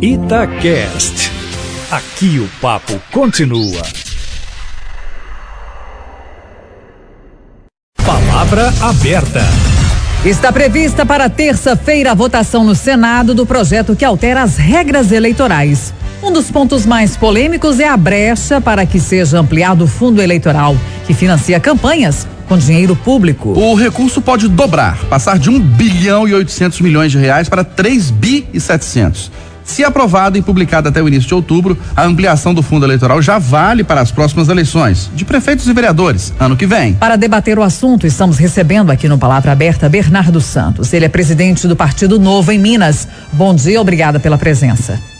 Itacast. Aqui o papo continua. Palavra aberta. Está prevista para terça-feira a votação no Senado do projeto que altera as regras eleitorais. Um dos pontos mais polêmicos é a brecha para que seja ampliado o fundo eleitoral, que financia campanhas com dinheiro público. O recurso pode dobrar, passar de 1 bilhão e 800 milhões de reais para 3 bi e 700. Se aprovado e publicado até o início de outubro, a ampliação do fundo eleitoral já vale para as próximas eleições de prefeitos e vereadores, ano que vem. Para debater o assunto, estamos recebendo aqui no Palavra Aberta Bernardo Santos. Ele é presidente do Partido Novo em Minas. Bom dia, obrigada pela presença.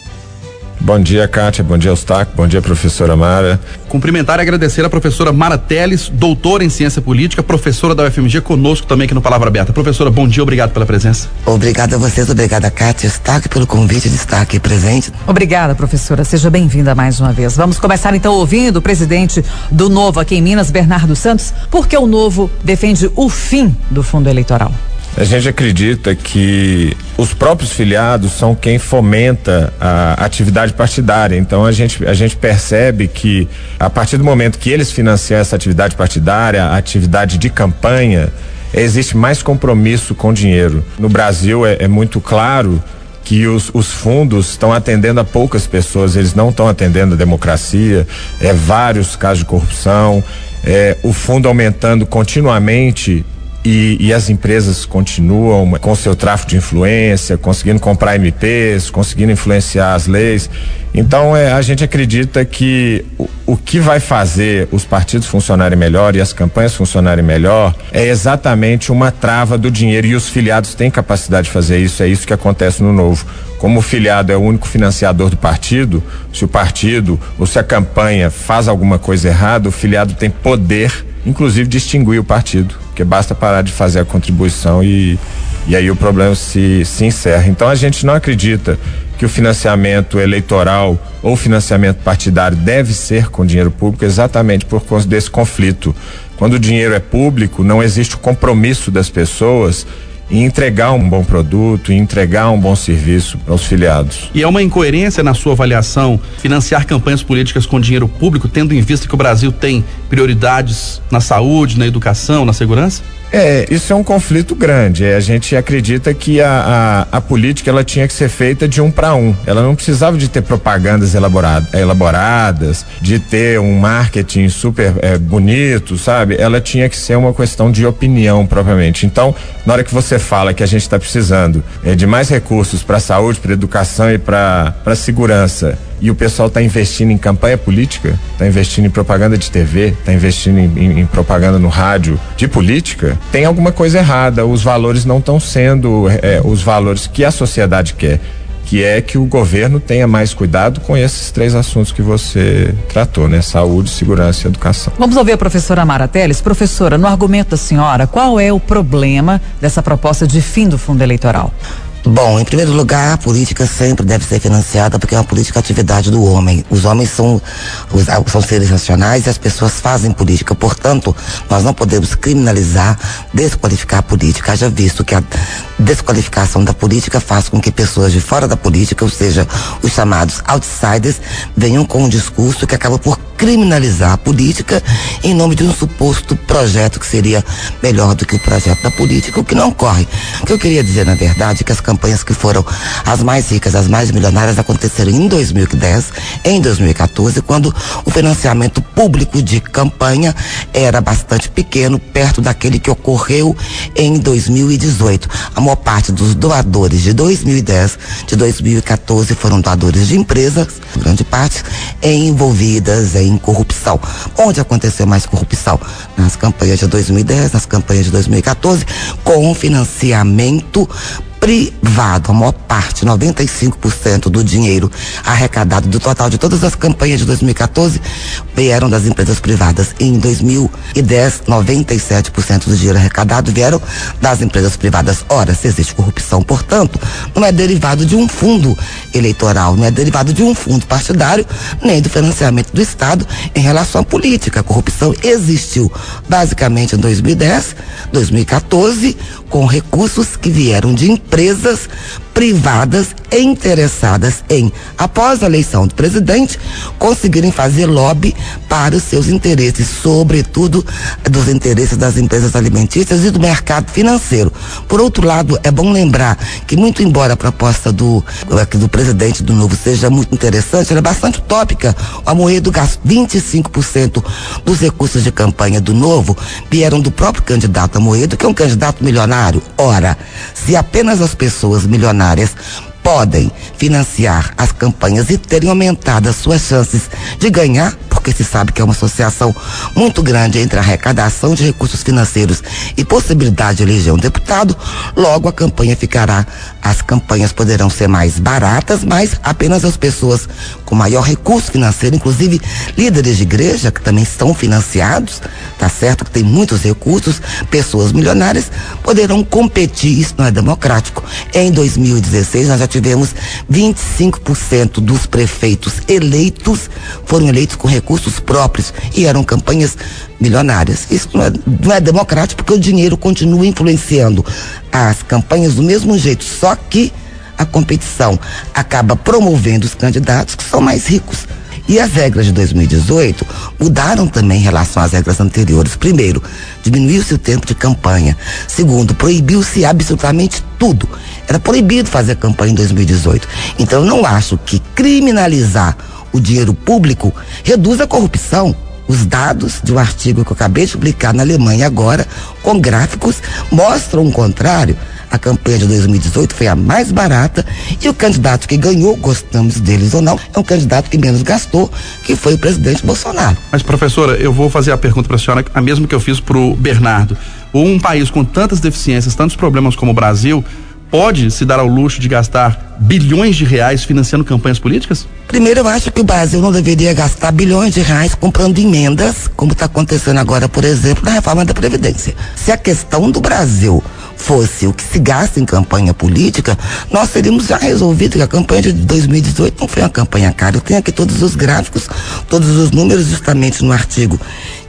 Bom dia, Kátia. Bom dia, Eustáquio. Bom dia, professora Mara. Cumprimentar e agradecer a professora Mara Teles, doutora em ciência política, professora da UFMG, conosco também aqui no Palavra Aberta. Professora, bom dia, obrigado pela presença. Obrigada a vocês, obrigada, Kátia Eustáquio, pelo convite de estar aqui presente. Obrigada, professora. Seja bem-vinda mais uma vez. Vamos começar então ouvindo o presidente do Novo aqui em Minas, Bernardo Santos, porque o Novo defende o fim do fundo eleitoral. A gente acredita que os próprios filiados são quem fomenta a atividade partidária. Então a gente, a gente percebe que a partir do momento que eles financiam essa atividade partidária, a atividade de campanha, existe mais compromisso com dinheiro. No Brasil é, é muito claro que os, os fundos estão atendendo a poucas pessoas, eles não estão atendendo a democracia, é vários casos de corrupção, é, o fundo aumentando continuamente e, e, as empresas continuam com seu tráfico de influência, conseguindo comprar MPs, conseguindo influenciar as leis. Então é, a gente acredita que o, o, que vai fazer os partidos funcionarem melhor e as campanhas funcionarem melhor é exatamente uma trava do dinheiro e os filiados têm capacidade de fazer isso. É isso que acontece no novo. Como o filiado é o único financiador do partido, se o partido ou se a campanha faz alguma coisa errada, o filiado tem poder, inclusive, de extinguir o partido porque basta parar de fazer a contribuição e, e aí o problema se, se encerra. Então a gente não acredita que o financiamento eleitoral ou financiamento partidário deve ser com dinheiro público exatamente por causa desse conflito. Quando o dinheiro é público, não existe o compromisso das pessoas e entregar um bom produto, e entregar um bom serviço aos filiados. E é uma incoerência na sua avaliação financiar campanhas políticas com dinheiro público, tendo em vista que o Brasil tem prioridades na saúde, na educação, na segurança? É, isso é um conflito grande. É, a gente acredita que a, a, a, política ela tinha que ser feita de um para um. Ela não precisava de ter propagandas elaborada, elaboradas, de ter um marketing super é, bonito, sabe? Ela tinha que ser uma questão de opinião propriamente. Então, na hora que você fala que a gente está precisando é, de mais recursos para saúde, para educação e para segurança e o pessoal está investindo em campanha política, está investindo em propaganda de TV, está investindo em, em, em, propaganda no rádio de política, tem alguma coisa errada. Os valores não estão sendo é, os valores que a sociedade quer. Que é que o governo tenha mais cuidado com esses três assuntos que você tratou, né? Saúde, segurança e educação. Vamos ouvir a professora Mara Teles. Professora, no argumento da senhora, qual é o problema dessa proposta de fim do fundo eleitoral? Bom, em primeiro lugar, a política sempre deve ser financiada porque é uma política atividade do homem. Os homens são, os, são seres racionais e as pessoas fazem política. Portanto, nós não podemos criminalizar, desqualificar a política. Haja visto que a desqualificação da política faz com que pessoas de fora da política, ou seja, os chamados outsiders, venham com um discurso que acaba por criminalizar a política em nome de um suposto projeto que seria melhor do que o projeto da política, o que não ocorre. O que eu queria dizer, na verdade, é que as campanhas que foram as mais ricas, as mais milionárias, aconteceram em 2010, em 2014, quando o financiamento público de campanha era bastante pequeno, perto daquele que ocorreu em 2018. A maior parte dos doadores de 2010, de 2014 foram doadores de empresas, grande parte envolvidas em corrupção. Onde aconteceu mais corrupção? Nas campanhas de 2010, nas campanhas de 2014, com financiamento privado, a maior parte, 95% do dinheiro arrecadado do total de todas as campanhas de 2014 vieram das empresas privadas. Em 2010, 97% do dinheiro arrecadado vieram das empresas privadas. Ora, se existe corrupção, portanto, não é derivado de um fundo eleitoral, não é derivado de um fundo partidário, nem do financiamento do Estado em relação à política. A corrupção existiu basicamente em 2010, 2014, com recursos que vieram de empresas presas privadas interessadas em, após a eleição do presidente, conseguirem fazer lobby para os seus interesses, sobretudo dos interesses das empresas alimentícias e do mercado financeiro. Por outro lado, é bom lembrar que muito embora a proposta do, do presidente do Novo seja muito interessante, ela é bastante utópica. O Amoedo gasta 25% dos recursos de campanha do Novo vieram do próprio candidato Amoedo, que é um candidato milionário. Ora, se apenas as pessoas milionárias podem financiar as campanhas e terem aumentado as suas chances de ganhar, porque se sabe que é uma associação muito grande entre arrecadação de recursos financeiros e possibilidade de eleger um deputado, logo a campanha ficará, as campanhas poderão ser mais baratas, mas apenas as pessoas com maior recurso financeiro, inclusive líderes de igreja que também estão financiados, tá certo? Que tem muitos recursos, pessoas milionárias poderão competir, isso não é democrático. Em 2016 nós já tivemos 25% dos prefeitos eleitos foram eleitos com recursos próprios e eram campanhas milionárias. Isso não é, não é democrático porque o dinheiro continua influenciando as campanhas do mesmo jeito, só que a competição acaba promovendo os candidatos que são mais ricos. E as regras de 2018 mudaram também em relação às regras anteriores. Primeiro, diminuiu-se o tempo de campanha. Segundo, proibiu-se absolutamente tudo. Era proibido fazer campanha em 2018. Então, eu não acho que criminalizar o dinheiro público reduz a corrupção. Os dados de um artigo que eu acabei de publicar na Alemanha agora, com gráficos, mostram o contrário. A campanha de 2018 foi a mais barata e o candidato que ganhou, gostamos deles ou não, é um candidato que menos gastou, que foi o presidente Bolsonaro. Mas, professora, eu vou fazer a pergunta para a senhora, a mesma que eu fiz para o Bernardo. Um país com tantas deficiências, tantos problemas como o Brasil, pode se dar ao luxo de gastar bilhões de reais financiando campanhas políticas? Primeiro, eu acho que o Brasil não deveria gastar bilhões de reais comprando emendas, como está acontecendo agora, por exemplo, na reforma da Previdência. Se a questão do Brasil fosse o que se gasta em campanha política, nós teríamos já resolvido que a campanha de 2018 não foi uma campanha cara. Eu tenho aqui todos os gráficos, todos os números, justamente no artigo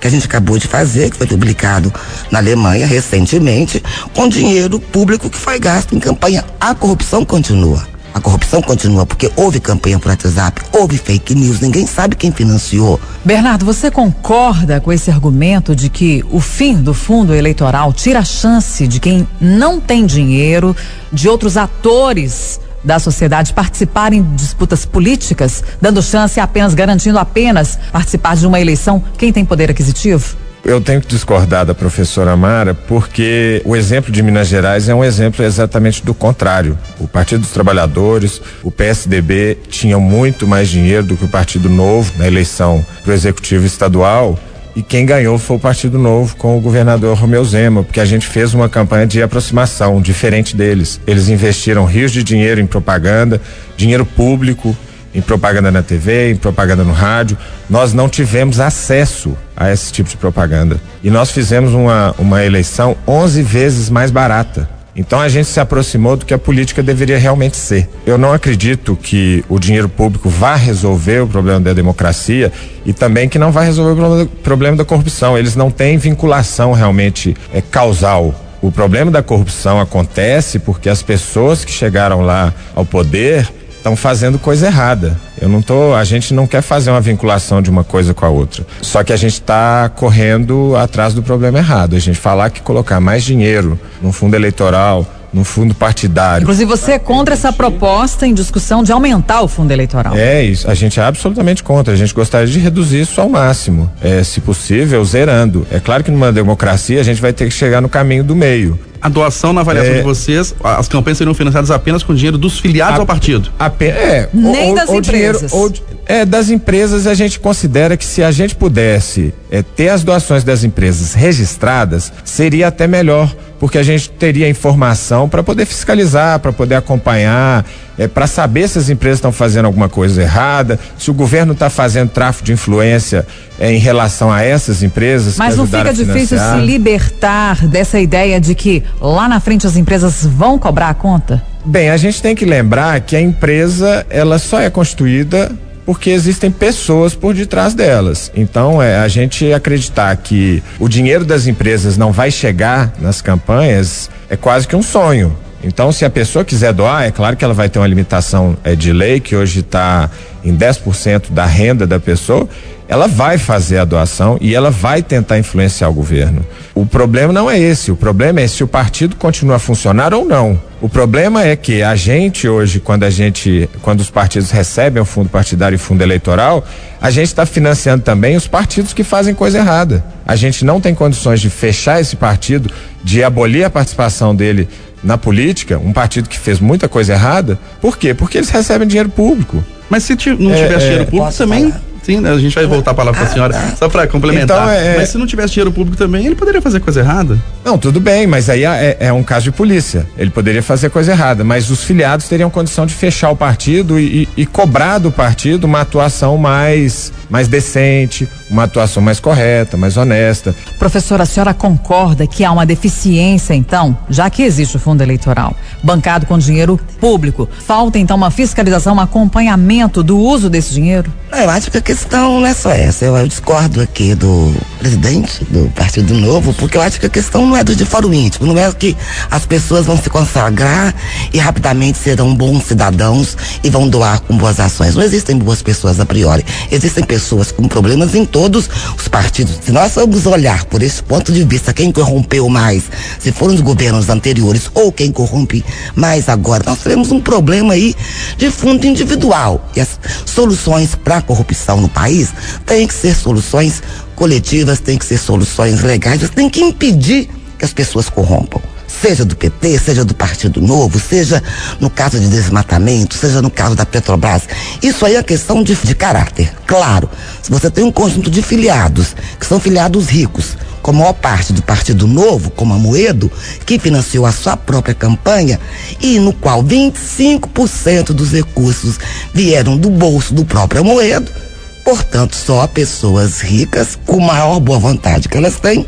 que a gente acabou de fazer, que foi publicado na Alemanha recentemente, com dinheiro público que foi gasto em campanha. A corrupção continua. A corrupção continua porque houve campanha por WhatsApp, houve fake news, ninguém sabe quem financiou. Bernardo, você concorda com esse argumento de que o fim do fundo eleitoral tira a chance de quem não tem dinheiro, de outros atores da sociedade participarem de disputas políticas, dando chance apenas, garantindo apenas participar de uma eleição quem tem poder aquisitivo? Eu tenho que discordar da professora Mara, porque o exemplo de Minas Gerais é um exemplo exatamente do contrário. O Partido dos Trabalhadores, o PSDB tinham muito mais dinheiro do que o Partido Novo na eleição para o Executivo Estadual. E quem ganhou foi o Partido Novo com o governador Romeu Zema, porque a gente fez uma campanha de aproximação diferente deles. Eles investiram rios de dinheiro em propaganda, dinheiro público, em propaganda na TV, em propaganda no rádio. Nós não tivemos acesso a esse tipo de propaganda. E nós fizemos uma, uma eleição 11 vezes mais barata. Então a gente se aproximou do que a política deveria realmente ser. Eu não acredito que o dinheiro público vá resolver o problema da democracia e também que não vai resolver o problema, da corrupção. Eles não têm vinculação realmente é, causal. O problema da corrupção acontece porque as pessoas que chegaram lá ao poder estão fazendo coisa errada. Eu não tô, a gente não quer fazer uma vinculação de uma coisa com a outra. Só que a gente está correndo atrás do problema errado. A gente falar que colocar mais dinheiro no fundo eleitoral, no fundo partidário. Inclusive você é contra essa proposta em discussão de aumentar o fundo eleitoral. É isso, a gente é absolutamente contra. A gente gostaria de reduzir isso ao máximo, é, se possível, zerando. É claro que numa democracia a gente vai ter que chegar no caminho do meio a doação na avaliação é, de vocês, as campanhas seriam financiadas apenas com dinheiro dos filiados a, ao partido? A, é, Nem ou, das ou empresas. Dinheiro, ou, é, das empresas a gente considera que se a gente pudesse é, ter as doações das empresas registradas, seria até melhor, porque a gente teria informação para poder fiscalizar, para poder acompanhar, é, para saber se as empresas estão fazendo alguma coisa errada, se o governo está fazendo tráfico de influência é, em relação a essas empresas. Mas não fica difícil se libertar dessa ideia de que lá na frente as empresas vão cobrar a conta? Bem, a gente tem que lembrar que a empresa ela só é constituída porque existem pessoas por detrás delas. Então, é a gente acreditar que o dinheiro das empresas não vai chegar nas campanhas é quase que um sonho. Então, se a pessoa quiser doar, é claro que ela vai ter uma limitação é, de lei, que hoje está em 10% da renda da pessoa, ela vai fazer a doação e ela vai tentar influenciar o governo. O problema não é esse, o problema é se o partido continua a funcionar ou não. O problema é que a gente hoje, quando a gente, quando os partidos recebem o fundo partidário e fundo eleitoral, a gente está financiando também os partidos que fazem coisa errada. A gente não tem condições de fechar esse partido, de abolir a participação dele na política, um partido que fez muita coisa errada. Por quê? Porque eles recebem dinheiro público. Mas se não É, tivesse é, dinheiro público também. falar? Sim, né, a gente vai voltar a palavra para a senhora, só para complementar. Então, é- Mas se não tivesse dinheiro público também, ele poderia fazer coisa errada. Não, tudo bem, mas aí é, é um caso de polícia. Ele poderia fazer coisa errada, mas os filiados teriam condição de fechar o partido e, e- e cobrar do partido uma atuação mais, mais decente, uma atuação mais correta, mais honesta. Professora, a senhora concorda que há uma deficiência, então, já que existe o fundo eleitoral, bancado com dinheiro público? Falta, então, uma fiscalização, um acompanhamento do uso desse dinheiro? Eu acho que questão não é só essa. Eu, eu discordo aqui do presidente do Partido Novo, porque eu acho que a questão não é do de fórum íntimo, não é que as pessoas vão se consagrar e rapidamente serão bons cidadãos e vão doar com boas ações. Não existem boas pessoas a priori. Existem pessoas com problemas em todos os partidos. Se nós vamos olhar por esse ponto de vista, quem corrompeu mais, se foram os governos anteriores ou quem corrompe mais agora, nós teremos um problema aí de fundo individual. E as soluções para a corrupção no país têm que ser soluções coletivas, têm que ser soluções legais, tem que impedir que as pessoas corrompam. Seja do PT, seja do Partido Novo, seja no caso de desmatamento, seja no caso da Petrobras. Isso aí é questão de, de caráter. Claro, se você tem um conjunto de filiados, que são filiados ricos, com a maior parte do Partido Novo, como a Moedo, que financiou a sua própria campanha e no qual 25% dos recursos vieram do bolso do próprio Moedo. Portanto, só pessoas ricas, com maior boa vontade que elas têm,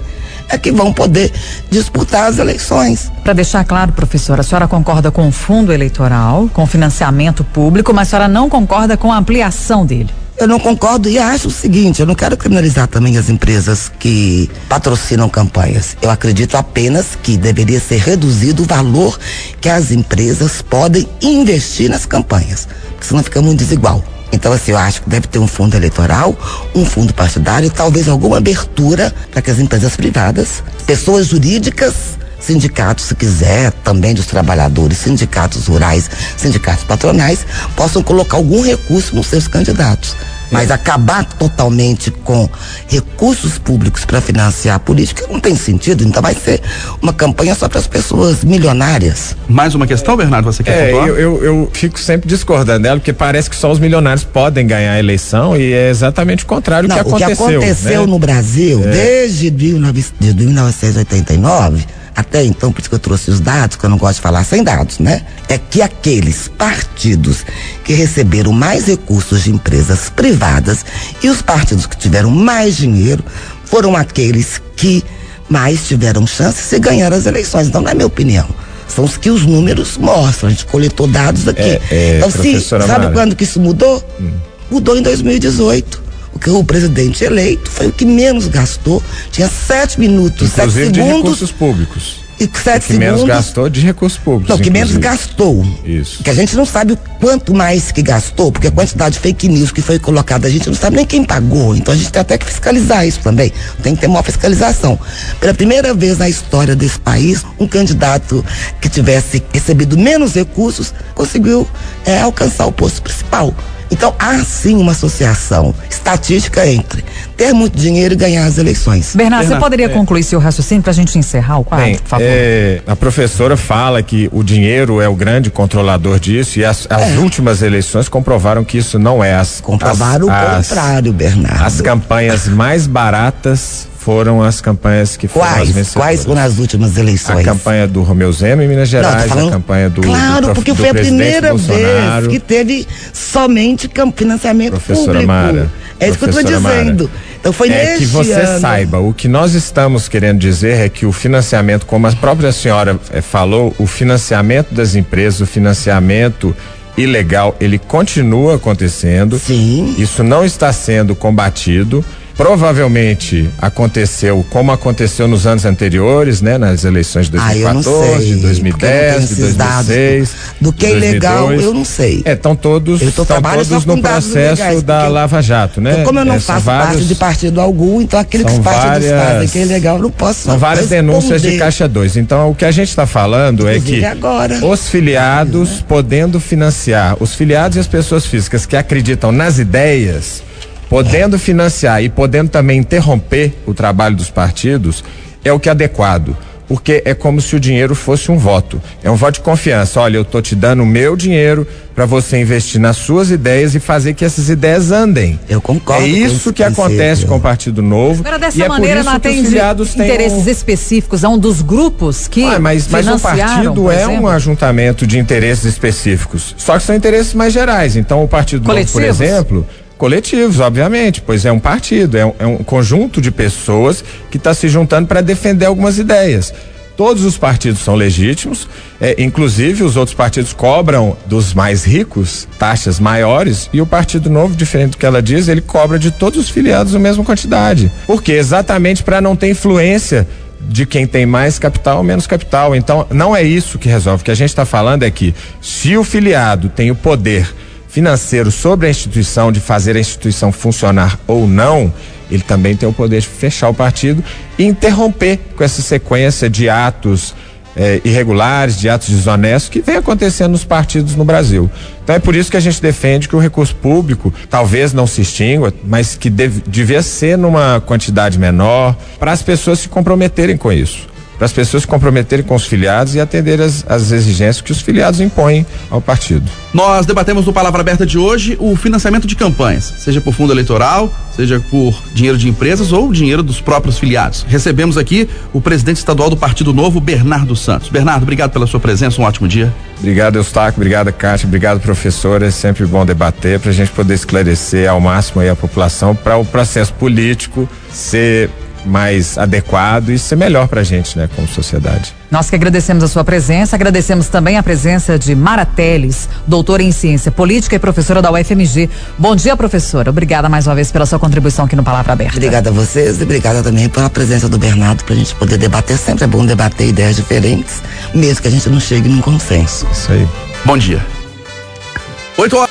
é que vão poder disputar as eleições. Para deixar claro, professora, a senhora concorda com o fundo eleitoral, com o financiamento público, mas a senhora não concorda com a ampliação dele. Eu não concordo e acho o seguinte, eu não quero criminalizar também as empresas que patrocinam campanhas. Eu acredito apenas que deveria ser reduzido o valor que as empresas podem investir nas campanhas, porque senão fica muito desigual. Então, assim, eu acho que deve ter um fundo eleitoral, um fundo partidário e talvez alguma abertura para que as empresas privadas, pessoas jurídicas, sindicatos, se quiser, também dos trabalhadores, sindicatos rurais, sindicatos patronais, possam colocar algum recurso nos seus candidatos. Mas acabar totalmente com recursos públicos para financiar a política não tem sentido. Então vai ser uma campanha só para as pessoas milionárias. Mais uma questão, Bernardo, você quer É, eu, eu, eu fico sempre discordando dela, porque parece que só os milionários podem ganhar a eleição e é exatamente o contrário Não, do que o que aconteceu. aconteceu né? no Brasil desde 19 de 1989 até então, por isso que eu trouxe os dados, que eu não gosto de falar sem dados, né? É que aqueles partidos que receberam mais recursos de empresas privadas e os partidos que tiveram mais dinheiro foram aqueles que mais tiveram chances de ganhar as eleições. Então, na minha opinião, são os que os números mostram. A gente coletou dados aqui. É, é, então, se, sabe Mara. quando que isso mudou? Mudou em 2018. Porque o presidente eleito foi o que menos gastou. Tinha sete minutos, Inclusive sete de segundos. recursos públicos. E sete que menos segundos. gastou de recursos públicos. Não, que menos inclusive. gastou. Isso. Que a gente não sabe o quanto mais que gastou, porque a quantidade de fake news que foi colocada, a gente não sabe nem quem pagou. Então a gente tem até que fiscalizar isso também. Tem que ter uma fiscalização. Pela primeira vez na história desse país, um candidato que tivesse recebido menos recursos conseguiu é, alcançar o posto principal. Então há sim uma associação estatística entre ter muito dinheiro e ganhar as eleições. Bernardo, você poderia concluir seu raciocínio para a gente encerrar o quadro, Bem, por favor? é, a professora fala que o dinheiro é o grande controlador disso e as, as últimas eleições comprovaram que isso não é. As, Comprovar o as, contrário, Bernardo. As campanhas mais baratas foram as campanhas que foram as Quais? Quais foram as últimas A eleições? campanha do Romeu Zema em Minas Não, Gerais, falando- a campanha do Claro, do, porque do foi a primeira Bolsonaro. vez que teve somente financiamento Professora público. Mara, é isso que eu estou Mara, dizendo. Então foi é que você ano. saiba, o que nós estamos querendo dizer é que o financiamento, como a própria senhora eh, falou, o financiamento das empresas, o financiamento ilegal, ele continua acontecendo. Sim. Isso não está sendo combatido. Provavelmente aconteceu como aconteceu nos anos anteriores, né? Nas eleições de 2014, ah, de 2010, de 2006. Do que é legal, eu não sei. É, estão todos, estão todos no processo da Lava Jato, né? Como eu não é, faço vários, parte de partido algum, então aquele que parte várias, fazem que é legal, eu não posso São várias responder. denúncias de Caixa 2. Então, o que a gente está falando Inclusive é que agora. os filiados podendo financiar, os filiados e as pessoas físicas que acreditam nas ideias, podendo financiar e podendo também interromper o trabalho dos partidos, é o que é adequado. Porque é como se o dinheiro fosse um voto. É um voto de confiança. Olha, eu tô te dando o meu dinheiro para você investir nas suas ideias e fazer que essas ideias andem. Eu concordo. É isso que acontece com o Partido Novo. Agora, dessa é maneira, não atende interesses um... específicos a um dos grupos que. Ah, mas, mas o partido é um ajuntamento de interesses específicos. Só que são interesses mais gerais. Então, o Partido Novo, por exemplo Coletivos, obviamente, pois é um partido, é um, é um conjunto de pessoas que está se juntando para defender algumas ideias. Todos os partidos são legítimos, é, inclusive os outros partidos cobram dos mais ricos taxas maiores e o Partido Novo, diferente do que ela diz, ele cobra de todos os filiados a mesma quantidade. Por quê? Exatamente para não ter influência de quem tem mais capital ou menos capital. Então, não é isso que resolve. O que a gente está falando é que se o filiado tem o poder financeiro sobre a instituição, de fazer a instituição funcionar ou não, ele também tem o poder de fechar o partido e interromper com essa sequência de atos eh, irregulares, de atos desonestos que vem acontecendo nos partidos no Brasil. Então é por isso que a gente defende que o recurso público talvez não se extingua, mas que deve, devia ser numa quantidade menor para as pessoas se comprometerem com isso para as pessoas se comprometerem com os filiados e atender as, as exigências que os filiados impõem ao partido. Nós debatemos no Palavra Aberta de hoje o financiamento de campanhas, seja por fundo eleitoral, seja por dinheiro de empresas ou dinheiro dos próprios filiados. Recebemos aqui o presidente estadual do Partido Novo, Bernardo Santos. Bernardo, obrigado pela sua presença, um ótimo dia. Obrigado, Eustáquio, obrigado, Cátia, obrigado, professora. É sempre bom debater para a gente poder esclarecer ao máximo a população para o processo político ser mais adequado e ser melhor para a gente, né, como sociedade. Nós que agradecemos a sua presença, agradecemos também a presença de Mara Teles, doutora em ciência política e professora da UFMG. Bom dia, professora. Obrigada mais uma vez pela sua contribuição aqui no Palavra Aberta. Obrigada a vocês e obrigada também pela presença do Bernardo para a gente poder debater. Sempre é bom debater ideias diferentes, mesmo que a gente não chegue num consenso. Isso aí. Bom dia. Oito horas.